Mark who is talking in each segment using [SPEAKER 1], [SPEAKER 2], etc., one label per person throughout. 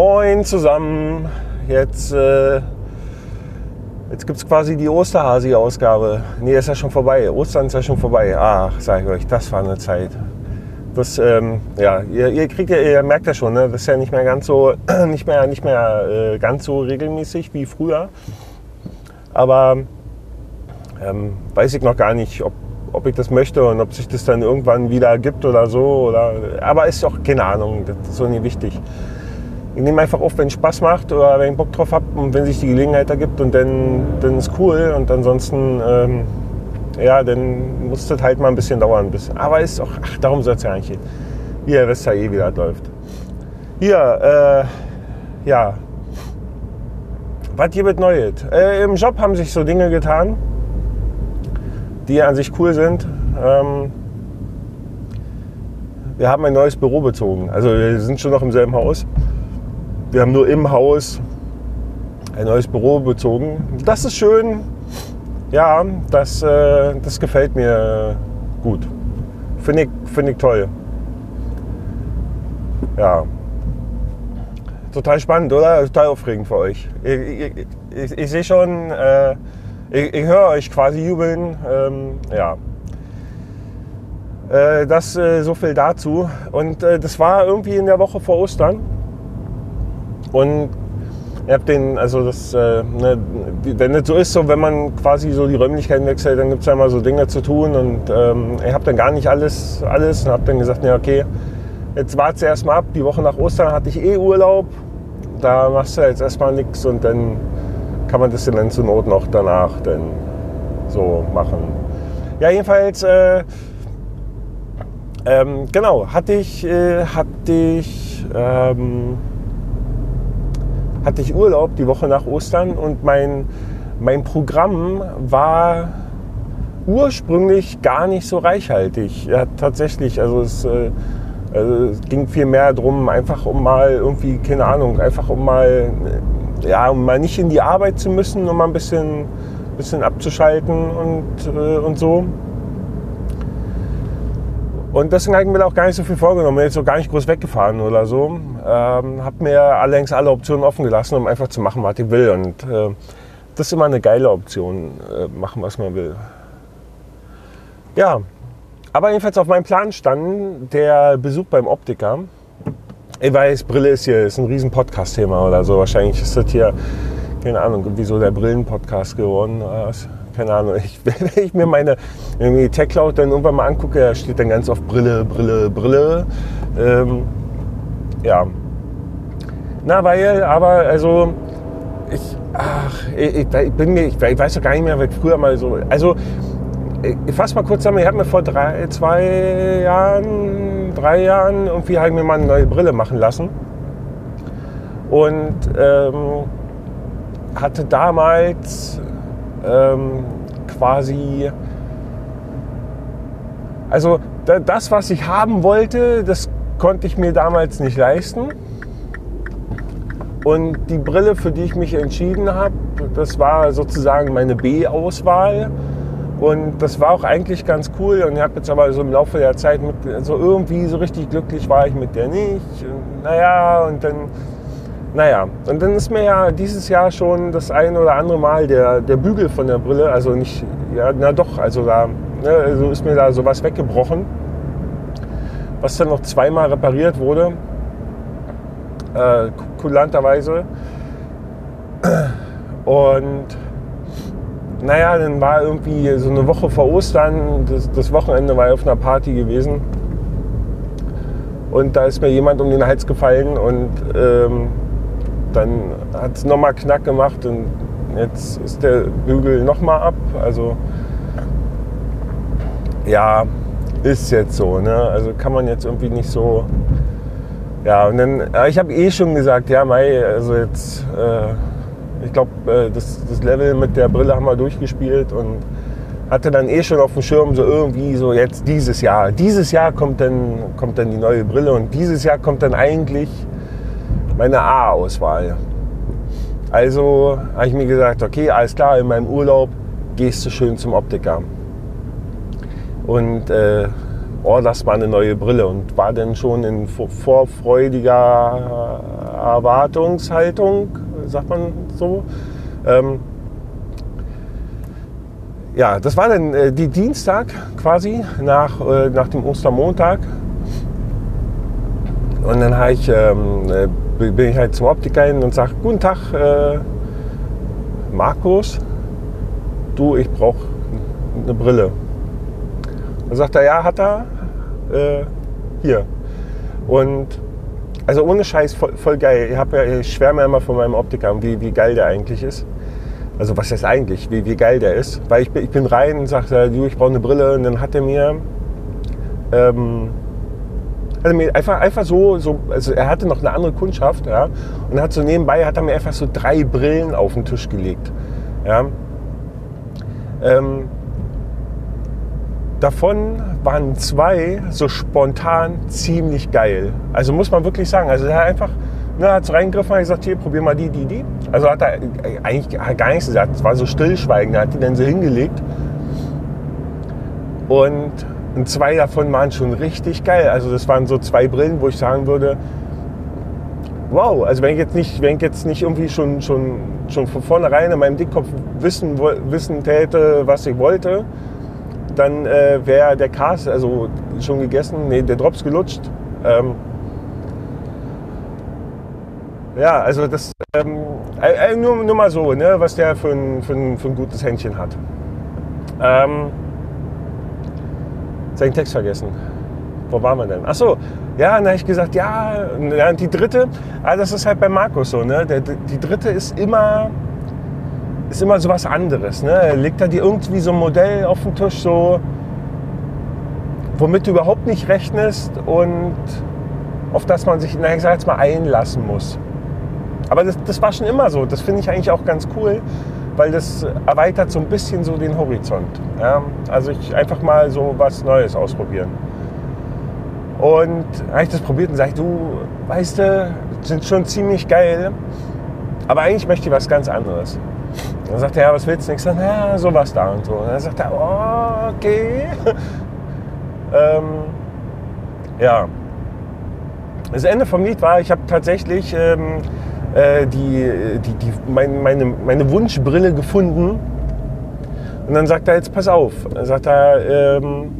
[SPEAKER 1] Moin zusammen. Jetzt, äh, jetzt gibt es quasi die Osterhasi-Ausgabe. Nee, ist ja schon vorbei. Ostern ist ja schon vorbei. Ach, sag ich euch, das war eine Zeit. Das, ähm, ja, ihr, ihr, kriegt ja, ihr merkt ja schon, ne? das ist ja nicht mehr ganz so, nicht mehr, nicht mehr äh, ganz so regelmäßig wie früher. Aber ähm, weiß ich noch gar nicht, ob, ob ich das möchte und ob sich das dann irgendwann wieder gibt oder so. Oder, aber ist auch keine Ahnung, das ist so nicht wichtig. Ich nehme einfach auf, wenn es Spaß macht oder wenn ich Bock drauf habe und wenn sich die Gelegenheit ergibt und dann, dann ist cool und ansonsten, ähm, ja, dann muss das halt mal ein bisschen dauern. Bisschen. Aber ist auch, ach, darum soll es ja eigentlich gehen. Hier, wisst ja eh, wie das läuft. Hier, äh, ja. Was mit Neues? Äh, Im Job haben sich so Dinge getan, die an sich cool sind. Ähm, wir haben ein neues Büro bezogen. Also wir sind schon noch im selben Haus. Wir haben nur im Haus ein neues Büro bezogen. Das ist schön. Ja, das, äh, das gefällt mir gut. Finde ich, find ich toll. Ja. Total spannend, oder? Total aufregend für euch. Ich, ich, ich, ich sehe schon, äh, ich, höre euch quasi jubeln. Ähm, ja. Äh, das äh, so viel dazu. Und äh, das war irgendwie in der Woche vor Ostern. Und ihr habt den, also das, äh, ne, wenn es so ist, so wenn man quasi so die Räumlichkeiten wechselt, dann gibt es ja immer so Dinge zu tun und ähm, ich habe dann gar nicht alles, alles und habe dann gesagt, ja okay, jetzt warte erstmal ab. Die Woche nach Ostern hatte ich eh Urlaub, da machst du jetzt erstmal nichts und dann kann man das dann zur Not noch danach dann so machen. Ja, jedenfalls, äh, ähm, genau, hatte ich, äh, hatte ich, ähm, hatte ich Urlaub die Woche nach Ostern und mein, mein Programm war ursprünglich gar nicht so reichhaltig. Ja, tatsächlich, also es, äh, also es ging viel mehr darum, einfach um mal irgendwie, keine Ahnung, einfach um mal, ja, um mal nicht in die Arbeit zu müssen, um mal ein bisschen, bisschen abzuschalten und, äh, und so. Und deswegen habe ich mir auch gar nicht so viel vorgenommen. Bin jetzt so gar nicht groß weggefahren oder so. Ähm, habe mir allerdings alle Optionen offen gelassen, um einfach zu machen, was ich will. Und äh, das ist immer eine geile Option, äh, machen, was man will. Ja, aber jedenfalls auf meinem Plan stand der Besuch beim Optiker. Ich weiß, Brille ist hier ist ein riesen Podcast-Thema oder so. Wahrscheinlich ist das hier, keine Ahnung, wieso der Brillen-Podcast geworden ist keine Ahnung, ich, wenn ich mir meine Tech Cloud dann irgendwann mal angucke, da steht dann ganz oft Brille, Brille, Brille. Ähm, ja. Na, weil, aber also, ich, ach, ich, ich, bin mir, ich, weiß doch gar nicht mehr, was früher mal so, also, ich fasse mal kurz zusammen, ich habe mir vor drei, zwei Jahren, drei Jahren irgendwie halt mir mal eine neue Brille machen lassen. Und ähm, hatte damals ähm, quasi, also das, was ich haben wollte, das konnte ich mir damals nicht leisten. Und die Brille, für die ich mich entschieden habe, das war sozusagen meine B-Auswahl. Und das war auch eigentlich ganz cool. Und ich habe jetzt aber so im Laufe der Zeit mit, also irgendwie so richtig glücklich war ich mit der nicht. Und naja, und dann naja, und dann ist mir ja dieses Jahr schon das ein oder andere Mal der, der Bügel von der Brille, also nicht, ja, na doch, also da ne, also ist mir da sowas weggebrochen, was dann noch zweimal repariert wurde, äh, kulanterweise. Und naja, dann war irgendwie so eine Woche vor Ostern, das, das Wochenende war auf einer Party gewesen. Und da ist mir jemand um den Hals gefallen und ähm, dann hat es nochmal Knack gemacht und jetzt ist der Bügel nochmal ab. Also ja, ist jetzt so. Ne? Also kann man jetzt irgendwie nicht so. Ja, und dann, ich habe eh schon gesagt, ja, Mai, also jetzt, äh, ich glaube, äh, das, das Level mit der Brille haben wir durchgespielt und hatte dann eh schon auf dem Schirm so irgendwie so jetzt dieses Jahr. Dieses Jahr kommt dann, kommt dann die neue Brille und dieses Jahr kommt dann eigentlich meine A-Auswahl. Also habe ich mir gesagt, okay, alles klar, in meinem Urlaub gehst du schön zum Optiker. Und äh, orderst mal eine neue Brille und war dann schon in vorfreudiger Erwartungshaltung, sagt man so. Ähm, ja, das war dann äh, die Dienstag quasi nach, äh, nach dem Ostermontag. Und dann ich, ähm, äh, bin ich halt zum Optiker hin und sage, guten Tag, äh, Markus, du, ich brauche eine Brille. Dann sagt er, ja, hat er, äh, hier. Und also ohne Scheiß, voll, voll geil. Ich, ja, ich schwärme immer von meinem Optiker, wie, wie geil der eigentlich ist. Also was heißt eigentlich, wie, wie geil der ist. Weil ich, ich bin rein und sagte, du, ich brauche eine Brille. Und dann hat er mir, ähm, hat er mir einfach, einfach so, so, also er hatte noch eine andere Kundschaft, ja. Und hat so nebenbei, hat er mir einfach so drei Brillen auf den Tisch gelegt. Ja. Ähm, davon waren zwei so spontan ziemlich geil. Also muss man wirklich sagen. Also er hat einfach, ne, hat so reingegriffen und gesagt, hier, probier mal die, die, die. Also hat er eigentlich hat gar nichts gesagt. Es war so stillschweigen. Er hat die dann so hingelegt. Und, und zwei davon waren schon richtig geil. Also das waren so zwei Brillen, wo ich sagen würde, wow, also wenn ich jetzt nicht, wenn ich jetzt nicht irgendwie schon, schon, schon von vornherein in meinem Dickkopf wissen, wissen täte, was ich wollte, dann äh, wäre der Cast also schon gegessen, nee, der Drops gelutscht. Ähm, ja, also das ähm, äh, äh, nur, nur mal so, ne, was der für ein, für ein, für ein gutes Händchen hat. Ähm, seinen Text vergessen. Wo waren wir denn? Ach so, ja, dann habe ich gesagt, ja, die dritte, ah, das ist halt bei Markus so, ne? Der, die dritte ist immer ist immer so was anderes. Ne? Legt er dir irgendwie so ein Modell auf den Tisch, so, womit du überhaupt nicht rechnest und auf das man sich, na, ich sag jetzt mal, einlassen muss. Aber das, das war schon immer so. Das finde ich eigentlich auch ganz cool, weil das erweitert so ein bisschen so den Horizont. Ja? Also ich einfach mal so was Neues ausprobieren. Und habe ich das probiert und sage, du, weißt du, sind schon ziemlich geil, aber eigentlich möchte ich was ganz anderes. Dann sagt er, ja, was willst du? Ich sage, ja, sowas da und so. Und dann sagt er, okay. ähm, ja. Das Ende vom Lied war, ich habe tatsächlich ähm, äh, die, die, die, mein, meine, meine Wunschbrille gefunden. Und dann sagt er, jetzt pass auf. Dann sagt er, ähm,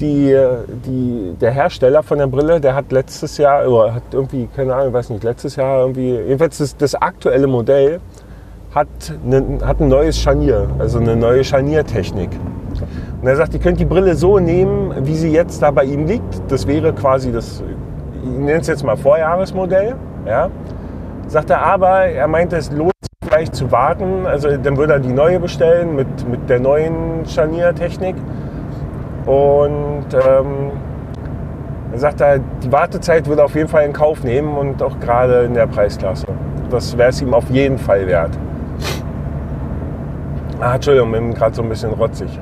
[SPEAKER 1] die, die, der Hersteller von der Brille, der hat letztes Jahr, oder hat irgendwie, keine Ahnung, weiß nicht, letztes Jahr irgendwie, jedenfalls das, das aktuelle Modell hat, ne, hat ein neues Scharnier, also eine neue Scharniertechnik. Und er sagt, ihr könnt die Brille so nehmen, wie sie jetzt da bei ihm liegt. Das wäre quasi das, ich nenne es jetzt mal Vorjahresmodell. Ja. Sagt er, aber er meinte, es lohnt sich vielleicht zu warten. Also dann würde er die neue bestellen mit, mit der neuen Scharniertechnik. Und ähm, er sagt, er, die Wartezeit würde er auf jeden Fall in Kauf nehmen und auch gerade in der Preisklasse. Das wäre es ihm auf jeden Fall wert. Ah, Entschuldigung, bin gerade so ein bisschen rotzig.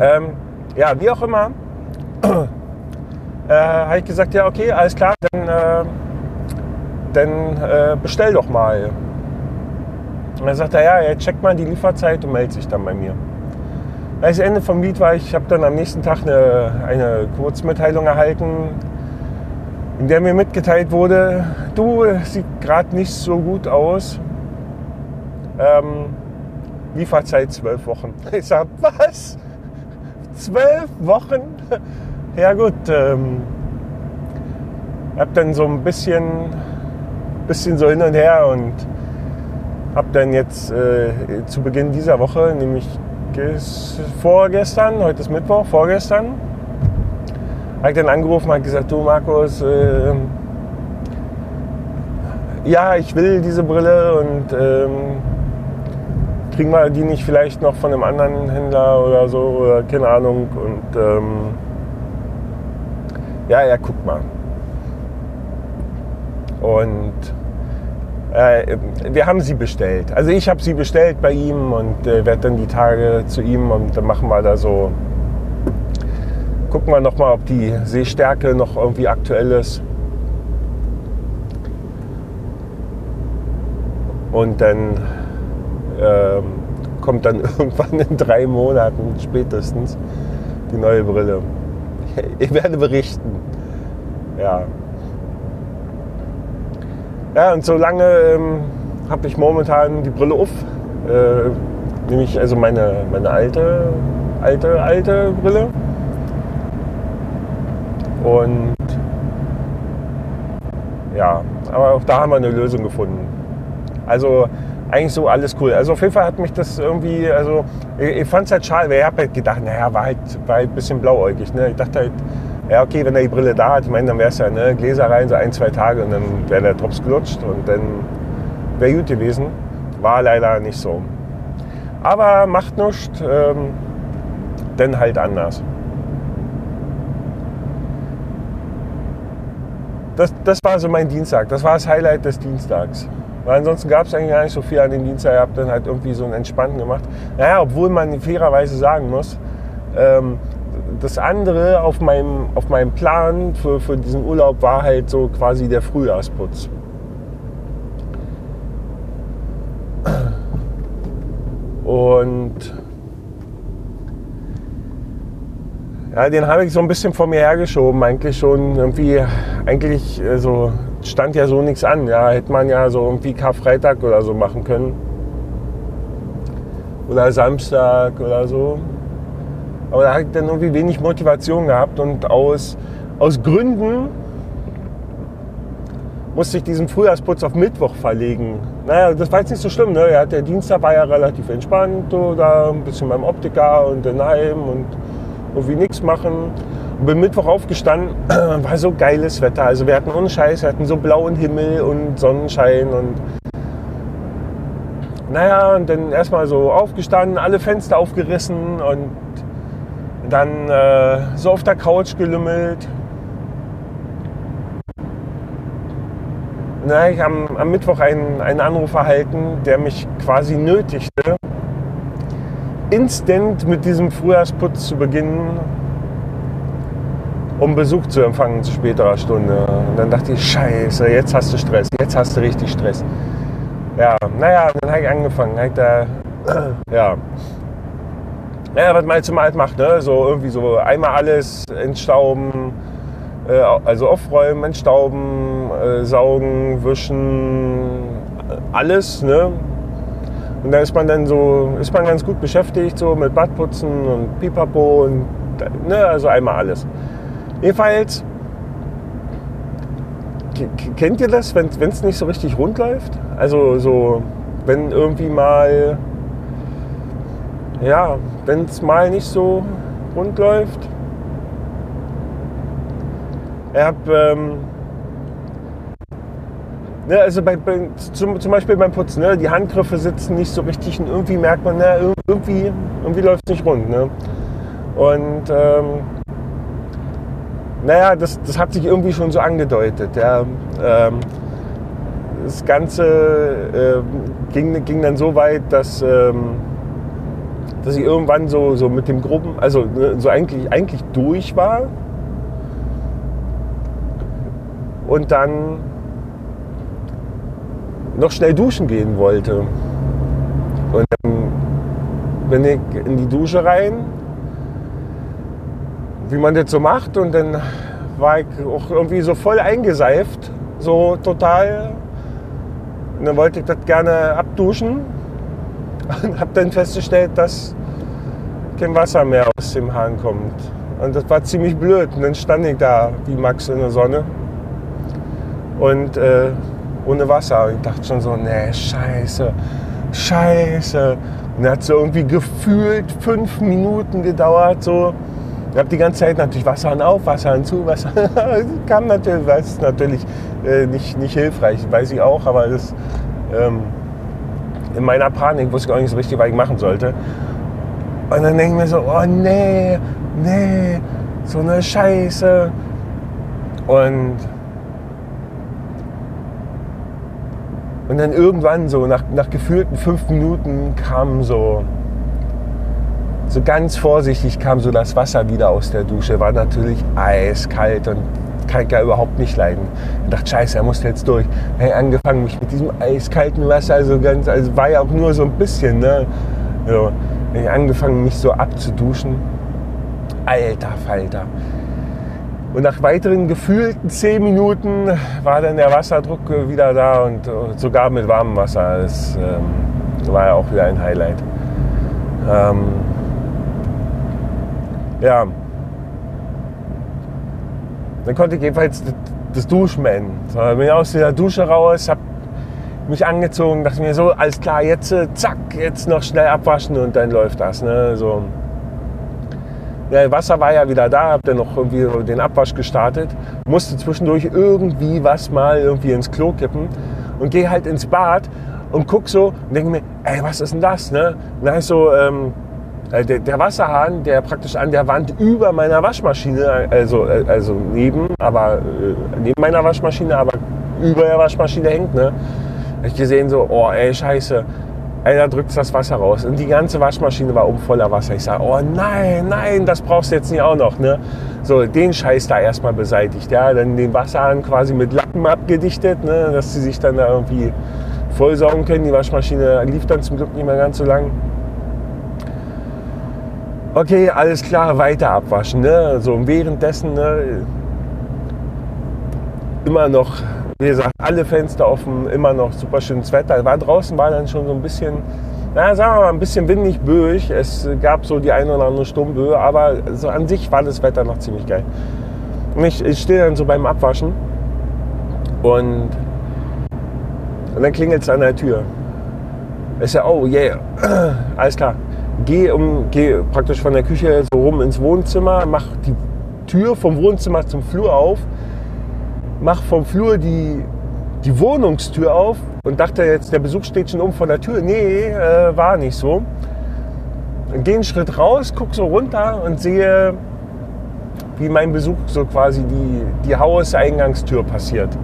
[SPEAKER 1] Ähm, ja, wie auch immer, äh, habe ich gesagt, ja, okay, alles klar, dann, äh, dann äh, bestell doch mal. Und dann sagt er, ja, er checkt mal die Lieferzeit und meldet sich dann bei mir. Das Ende vom Lied war, ich habe dann am nächsten Tag eine, eine Kurzmitteilung erhalten, in der mir mitgeteilt wurde, du, sieht gerade nicht so gut aus. Ähm, Lieferzeit zwölf Wochen. Ich sage, was? Zwölf Wochen? Ja gut, ähm, habe dann so ein bisschen, bisschen so hin und her und habe dann jetzt äh, zu Beginn dieser Woche, nämlich vorgestern, heute ist Mittwoch, vorgestern, habe ich dann angerufen und gesagt, du Markus, äh, ja, ich will diese Brille und ähm, kriegen wir die nicht vielleicht noch von einem anderen Händler oder so oder keine Ahnung. Und ähm, ja, er guckt mal. Und äh, wir haben sie bestellt. Also ich habe sie bestellt bei ihm und äh, werde dann die Tage zu ihm und dann machen wir da so. Gucken wir nochmal, ob die Sehstärke noch irgendwie aktuell ist. Und dann ähm, kommt dann irgendwann in drei Monaten spätestens die neue Brille. Ich werde berichten. Ja. Ja, und so lange ähm, habe ich momentan die Brille auf. Äh, nämlich also meine, meine alte, alte, alte Brille. Und ja, aber auch da haben wir eine Lösung gefunden. Also eigentlich so alles cool. Also auf jeden Fall hat mich das irgendwie, also ich, ich fand es halt schade, weil ich habe halt gedacht, naja, war halt, war halt ein bisschen blauäugig. Ne? Ich dachte halt, ja okay, wenn er die Brille da hat, ich meine, dann wäre es ja ne, Gläser rein, so ein, zwei Tage und dann wäre der Drops gelutscht und dann wäre gut gewesen. War leider nicht so. Aber macht nichts, ähm, denn halt anders. Das, das war so mein Dienstag. Das war das Highlight des Dienstags. Weil ansonsten gab es eigentlich gar nicht so viel an dem Dienstag. Ich habe dann halt irgendwie so einen entspannten gemacht. Naja, obwohl man fairerweise sagen muss, ähm, das andere auf meinem, auf meinem Plan für, für diesen Urlaub war halt so quasi der Frühjahrsputz. Und ja, den habe ich so ein bisschen vor mir hergeschoben. Eigentlich schon irgendwie, eigentlich also stand ja so nichts an. Ja, hätte man ja so irgendwie Karfreitag oder so machen können. Oder Samstag oder so. Aber da habe ich dann irgendwie wenig Motivation gehabt und aus, aus Gründen musste ich diesen Frühjahrsputz auf Mittwoch verlegen. Naja, das war jetzt nicht so schlimm. Ne? Ja, der Dienstag war ja relativ entspannt, oder ein bisschen beim Optiker und dann heim und irgendwie nichts machen. Und bin Mittwoch aufgestanden, war so geiles Wetter. Also wir hatten ohne Scheiß, wir hatten so blauen Himmel und Sonnenschein und naja, und dann erstmal so aufgestanden, alle Fenster aufgerissen und dann äh, so auf der Couch gelümmelt. Na, ich habe am Mittwoch einen, einen Anruf erhalten, der mich quasi nötigte, instant mit diesem Frühjahrsputz zu beginnen, um Besuch zu empfangen zu späterer Stunde. Und dann dachte ich, scheiße, jetzt hast du Stress, jetzt hast du richtig Stress. Ja, naja, dann habe ich angefangen. Hab ich da, ja, ja, was man jetzt immer halt macht, ne? so irgendwie so einmal alles entstauben, äh, also aufräumen, entstauben, äh, saugen, wischen, alles. Ne? Und da ist man dann so, ist man ganz gut beschäftigt, so mit Badputzen und Pipapo und ne, also einmal alles. Jedenfalls, kennt ihr das, wenn es nicht so richtig rund läuft? Also so, wenn irgendwie mal, ja, wenn es mal nicht so rund läuft. Ich habe, ähm, ne, also bei, bei, zum, zum Beispiel beim Putzen, ne, die Handgriffe sitzen nicht so richtig und irgendwie merkt man, ne, irgendwie, irgendwie läuft es nicht rund. Ne? Und ähm, naja, das, das hat sich irgendwie schon so angedeutet. Ja. Ähm, das Ganze äh, ging, ging dann so weit, dass, ähm, dass ich irgendwann so, so mit dem Gruppen, also ne, so eigentlich, eigentlich durch war. Und dann noch schnell duschen gehen wollte. Und dann bin ich in die Dusche rein, wie man das so macht. Und dann war ich auch irgendwie so voll eingeseift, so total. Und dann wollte ich das gerne abduschen und habe dann festgestellt, dass kein Wasser mehr aus dem Hahn kommt. Und das war ziemlich blöd. Und dann stand ich da wie Max in der Sonne und äh, ohne Wasser. Und ich dachte schon so, nee, scheiße, scheiße. Und dann hat so irgendwie gefühlt fünf Minuten gedauert. So. Ich habe die ganze Zeit natürlich Wasser auf, Wasser zu, Wasser. kam natürlich, das ist natürlich äh, nicht, nicht hilfreich, weiß ich auch, aber das ähm, in meiner Panik wusste ich auch nicht so richtig, was ich machen sollte. Und dann denke ich mir so, oh nee, nee, so eine Scheiße. Und, und dann irgendwann so, nach, nach gefühlten fünf Minuten kam so, so ganz vorsichtig kam so das Wasser wieder aus der Dusche. War natürlich eiskalt und kann ich ja überhaupt nicht leiden. Ich dachte, scheiße, er muss jetzt durch. Hey, angefangen mich mit diesem eiskalten Wasser, also ganz, also war ja auch nur so ein bisschen, ne? So, ich angefangen, mich so abzuduschen. Alter Falter. Und nach weiteren gefühlten zehn Minuten war dann der Wasserdruck wieder da und sogar mit warmem Wasser. Das ähm, war ja auch wieder ein Highlight. Ähm, ja. Dann konnte ich jedenfalls das Duschen beenden. So, bin ich aus der Dusche raus, habe mich angezogen, dachte mir so, alles klar, jetzt äh, zack, jetzt noch schnell abwaschen und dann läuft das. Ne? So. Ja, Wasser war ja wieder da, habe dann noch irgendwie den Abwasch gestartet, musste zwischendurch irgendwie was mal irgendwie ins Klo kippen und gehe halt ins Bad und guck so und denke mir, ey, was ist denn das? Ne? Und dann ist so, ähm, äh, der, der, Wasserhahn, der praktisch an der Wand über meiner Waschmaschine, also, äh, also neben, aber neben meiner Waschmaschine, aber über der Waschmaschine hängt, ne? Ich gesehen so, oh ey, scheiße. Ey, da drückt das Wasser raus. Und die ganze Waschmaschine war oben voller Wasser. Ich sage, oh nein, nein, das brauchst du jetzt nicht auch noch. Ne? So, den Scheiß da erstmal beseitigt. Ja, dann den Wasserhahn quasi mit Lappen abgedichtet, ne? dass sie sich dann da irgendwie vollsaugen können. Die Waschmaschine lief dann zum Glück nicht mehr ganz so lang. Okay, alles klar, weiter abwaschen. Ne? So, und währenddessen ne, immer noch wie gesagt, alle Fenster offen, immer noch super schönes Wetter. War draußen war dann schon so ein bisschen, na, sagen wir mal, ein bisschen windig, böig. Es gab so die eine oder andere Sturmböe, aber so an sich war das Wetter noch ziemlich geil. Und ich, ich stehe dann so beim Abwaschen und, und dann klingelt es an der Tür. Ich sage, oh yeah, alles klar. Geh, um, geh praktisch von der Küche so rum ins Wohnzimmer, mach die Tür vom Wohnzimmer zum Flur auf mach vom Flur die, die Wohnungstür auf und dachte jetzt, der Besuch steht schon oben vor der Tür. Nee, äh, war nicht so. Gehe einen Schritt raus, gucke so runter und sehe, wie mein Besuch so quasi die, die Hauseingangstür passiert.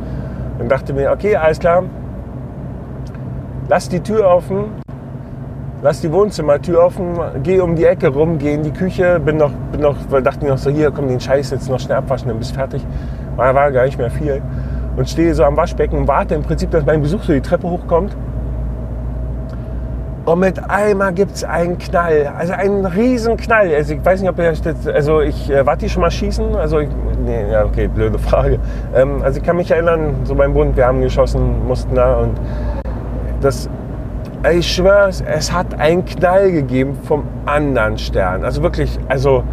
[SPEAKER 1] Und dachte mir, okay, alles klar, lass die Tür offen, lass die Wohnzimmertür offen, geh um die Ecke rum, geh in die Küche, bin noch, bin noch, dachte mir noch so, hier, komm, den Scheiß jetzt noch schnell abwaschen, dann bist fertig. War, war gar nicht mehr viel. Und stehe so am Waschbecken und warte im Prinzip, dass mein Besuch so die Treppe hochkommt. Und mit einmal gibt es einen Knall, also einen riesen Knall. Also ich weiß nicht, ob ihr also ich äh, wart schon mal schießen? Also ich, nee, ja okay, blöde Frage. Ähm, also ich kann mich erinnern, so beim Bund, wir haben geschossen, mussten da und das, ich schwöre, es hat einen Knall gegeben vom anderen Stern. Also wirklich, also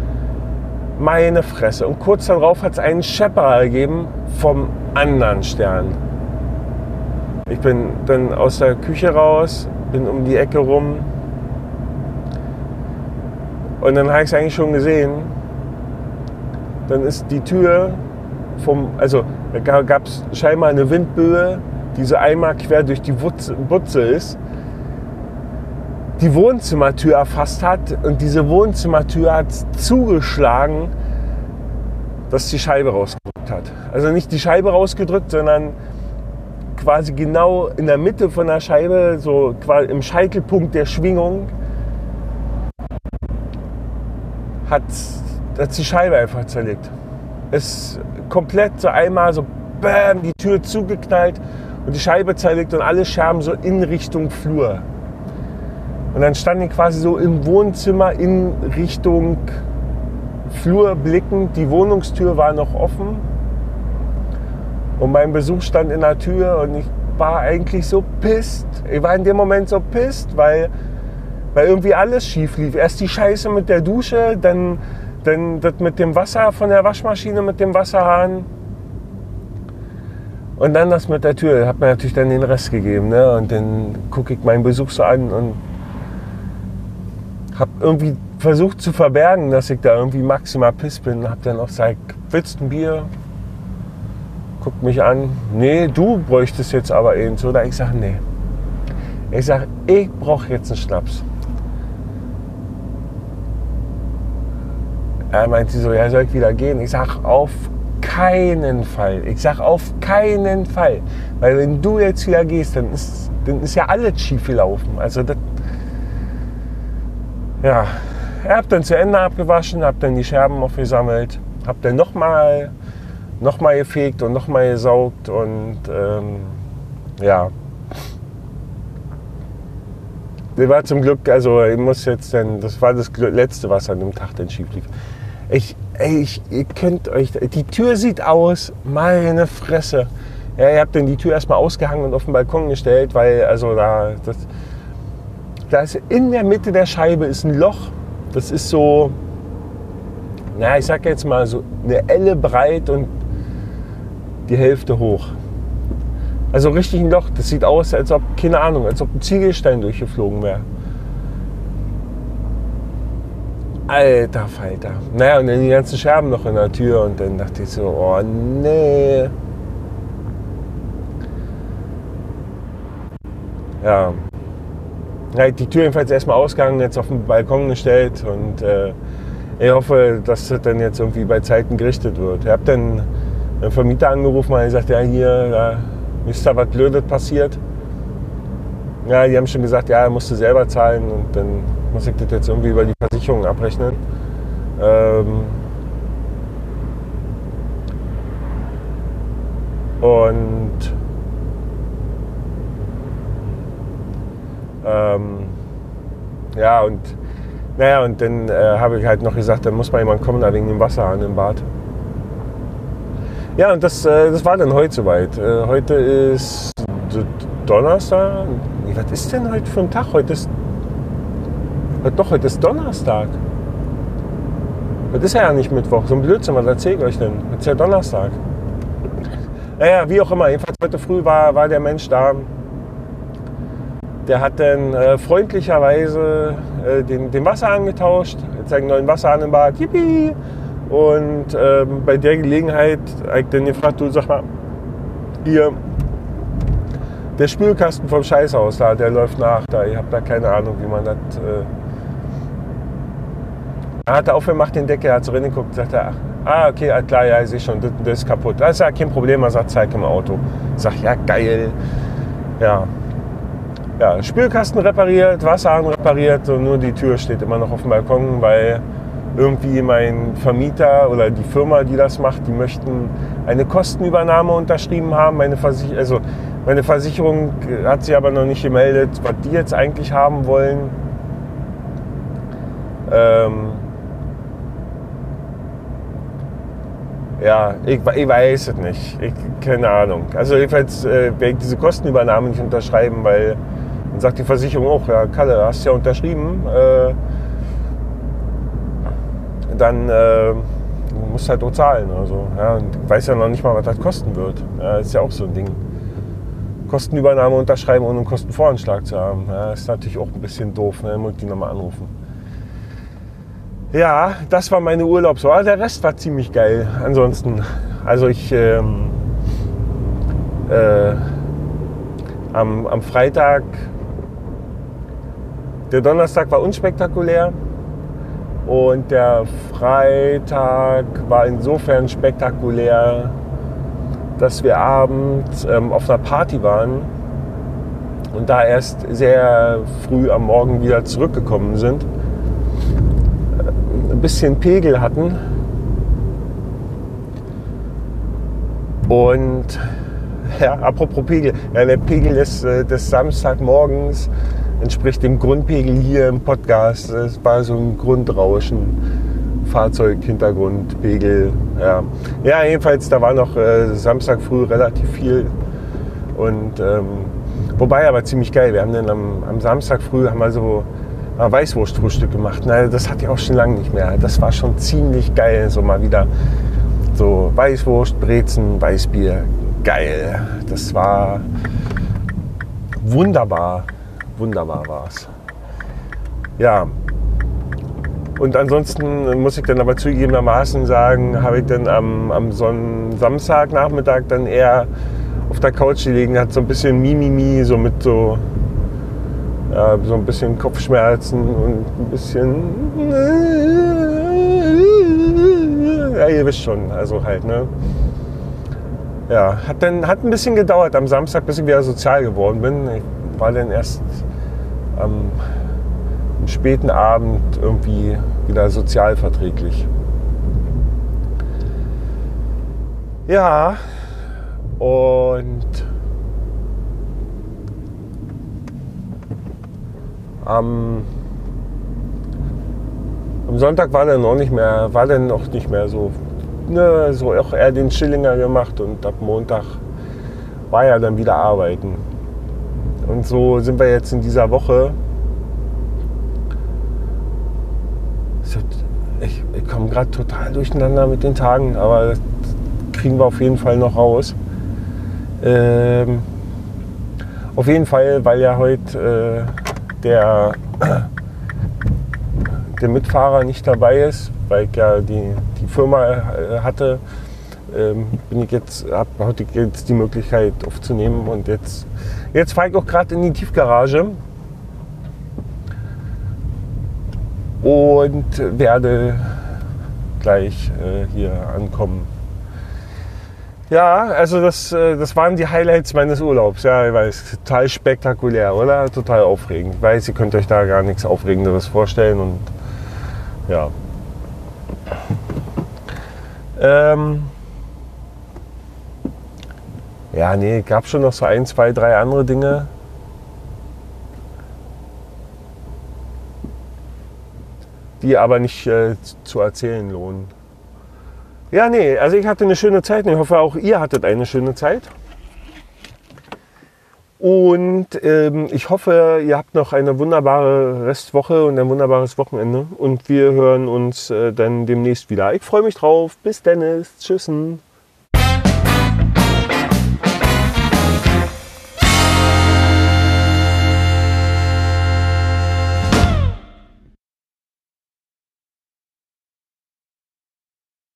[SPEAKER 1] meine Fresse. Und kurz darauf hat es einen Schepperer gegeben vom anderen Stern. Ich bin dann aus der Küche raus, bin um die Ecke rum. Und dann habe ich es eigentlich schon gesehen. Dann ist die Tür vom, also da gab es scheinbar eine Windböe, die so einmal quer durch die Butze ist die Wohnzimmertür erfasst hat und diese Wohnzimmertür hat zugeschlagen, dass die Scheibe rausgedrückt hat. Also nicht die Scheibe rausgedrückt, sondern quasi genau in der Mitte von der Scheibe, so quasi im Scheitelpunkt der Schwingung, hat, hat die Scheibe einfach zerlegt. Es komplett so einmal so bam, die Tür zugeknallt und die Scheibe zerlegt und alle Scherben so in Richtung Flur. Und dann standen die quasi so im Wohnzimmer in Richtung Flur blickend. Die Wohnungstür war noch offen. Und mein Besuch stand in der Tür und ich war eigentlich so pisst. Ich war in dem Moment so pisst, weil, weil irgendwie alles schief lief. Erst die Scheiße mit der Dusche, dann, dann das mit dem Wasser von der Waschmaschine, mit dem Wasserhahn. Und dann das mit der Tür. Hat mir natürlich dann den Rest gegeben. Ne? Und dann gucke ich meinen Besuch so an und habe irgendwie versucht zu verbergen, dass ich da irgendwie maximal piss bin. Hab dann auch gesagt, willst du ein Bier? Guckt mich an. Nee, du bräuchtest jetzt aber eben so. Oder ich sage, nee. Ich sage, ich brauche jetzt einen Schnaps. Er meint sie so, ja, soll ich wieder gehen? Ich sage, auf keinen Fall. Ich sage, auf keinen Fall. Weil wenn du jetzt wieder gehst, dann ist, dann ist ja alles schief gelaufen. Also das ja, er hat dann zu Ende abgewaschen, habe dann die Scherben aufgesammelt, habe dann nochmal noch mal gefegt und nochmal gesaugt und ähm, ja. Das war zum Glück, also ich muss jetzt dann, das war das letzte, was an dem Tag dann schief lief. Ich, ich, ihr könnt euch, die Tür sieht aus, meine Fresse. Ja, ihr habt dann die Tür erstmal ausgehangen und auf den Balkon gestellt, weil, also da, das, da ist in der Mitte der Scheibe ist ein Loch. Das ist so, na, ich sag jetzt mal so eine Elle breit und die Hälfte hoch. Also richtig ein Loch. Das sieht aus, als ob, keine Ahnung, als ob ein Ziegelstein durchgeflogen wäre. Alter Falter. Naja, und dann die ganzen Scherben noch in der Tür und dann dachte ich so, oh nee. Ja. Ja die Tür jedenfalls erstmal ausgegangen, jetzt auf den Balkon gestellt und äh, ich hoffe, dass das dann jetzt irgendwie bei Zeiten gerichtet wird. Ich habe dann einen Vermieter angerufen und gesagt, ja hier, da ist da was Blödes passiert. Ja, die haben schon gesagt, ja, er musste selber zahlen und dann muss ich das jetzt irgendwie über die Versicherung abrechnen. Ähm und ähm ja, und naja, und dann äh, habe ich halt noch gesagt, dann muss mal jemand kommen da wegen dem Wasser an dem Bad. Ja, und das, äh, das war dann heute soweit. Äh, heute ist Donnerstag. Was ist denn heute für ein Tag? Heute ist. Doch, heute ist Donnerstag. Das ist ja nicht Mittwoch. So ein Blödsinn, was erzähle ich euch denn? Heute ist ja Donnerstag. Naja, wie auch immer. Jedenfalls heute früh war, war der Mensch da. Der hat dann äh, freundlicherweise äh, den, den Wasserhahn getauscht. Jetzt einen neuen Wasserhahn im Bad. Yippie! Und ähm, bei der Gelegenheit habe ich dann gefragt, du sag mal, hier, der Spülkasten vom Scheißhaus da, der läuft nach da. Ich habe da keine Ahnung, wie man das. Äh er hat aufgemacht den Deckel, hat so reingeguckt, sagt er, ah, okay, klar, ja, ich sehe schon, das, das, ist kaputt. Das ist ja kein Problem, er sagt, zeig im Auto. Ich sag, ja, geil. Ja. Ja, Spülkasten repariert, Wasserhahn repariert und nur die Tür steht immer noch auf dem Balkon, weil irgendwie mein Vermieter oder die Firma, die das macht, die möchten eine Kostenübernahme unterschrieben haben. Meine, Versich also meine Versicherung hat sie aber noch nicht gemeldet, was die jetzt eigentlich haben wollen. Ähm ja, ich, ich, weiß es nicht. Ich, keine Ahnung. Also jedenfalls äh, werde ich diese Kostenübernahme nicht unterschreiben, weil dann sagt die Versicherung auch, ja Kalle, hast ja unterschrieben. Äh, dann äh, musst halt auch zahlen. Also, ja, und weiß ja noch nicht mal, was das kosten wird. Ja, ist ja auch so ein Ding. Kostenübernahme unterschreiben, ohne einen Kostenvoranschlag zu haben. Ja, ist natürlich auch ein bisschen doof. Ne? Muss ich die nochmal anrufen. Ja, das war meine Urlaubswoche. Der Rest war ziemlich geil. Ansonsten, also ich ähm, äh, am, am Freitag, der Donnerstag war unspektakulär. Und der Freitag war insofern spektakulär, dass wir abends ähm, auf einer Party waren und da erst sehr früh am Morgen wieder zurückgekommen sind. Ein bisschen Pegel hatten. Und ja, apropos Pegel, ja, der Pegel des, äh, des Samstagmorgens entspricht dem Grundpegel hier im Podcast. Es war so ein Grundrauschen. Fahrzeughintergrundpegel. Ja. ja, jedenfalls, da war noch äh, Samstag früh relativ viel. Und ähm, wobei aber ziemlich geil. Wir haben dann am, am Samstag früh haben wir so äh, Weißwurstfrühstück gemacht. Na, das hatte ich auch schon lange nicht mehr. Das war schon ziemlich geil. So mal wieder so Weißwurst, Brezen, Weißbier. Geil. Das war wunderbar wunderbar war es. Ja. Und ansonsten muss ich dann aber zugegebenermaßen sagen, habe ich dann am, am Samstagnachmittag dann eher auf der Couch gelegen, hat so ein bisschen Mimimi, so mit so, ja, so ein bisschen Kopfschmerzen und ein bisschen. Ja, ihr wisst schon, also halt, ne? Ja, hat dann hat ein bisschen gedauert am Samstag, bis ich wieder sozial geworden bin. Ich war dann erst am, am späten Abend irgendwie wieder sozialverträglich. Ja, und am, Am Sonntag war dann auch nicht mehr, war dann auch nicht mehr so, ne, so auch eher den Schillinger gemacht und ab Montag war ja dann wieder arbeiten. Und so sind wir jetzt in dieser Woche. Ich, ich komme gerade total durcheinander mit den Tagen, aber das kriegen wir auf jeden Fall noch raus. Ähm, auf jeden Fall, weil ja heute äh, der, der Mitfahrer nicht dabei ist, weil ich ja die, die Firma äh, hatte, ähm, bin ich jetzt, habe heute jetzt die Möglichkeit aufzunehmen und jetzt, jetzt fahre ich auch gerade in die Tiefgarage und werde gleich äh, hier ankommen. Ja, also das, äh, das waren die Highlights meines Urlaubs. Ja, ich weiß, total spektakulär, oder? Total aufregend. Ich weiß, ihr könnt euch da gar nichts Aufregenderes vorstellen und ja. Ähm, ja, nee, gab schon noch so ein, zwei, drei andere Dinge. Die aber nicht äh, zu erzählen lohnen. Ja, nee, also ich hatte eine schöne Zeit und ich hoffe auch ihr hattet eine schöne Zeit. Und ähm, ich hoffe, ihr habt noch eine wunderbare Restwoche und ein wunderbares Wochenende. Und wir hören uns äh, dann demnächst wieder. Ich freue mich drauf. Bis Dennis. Tschüssen.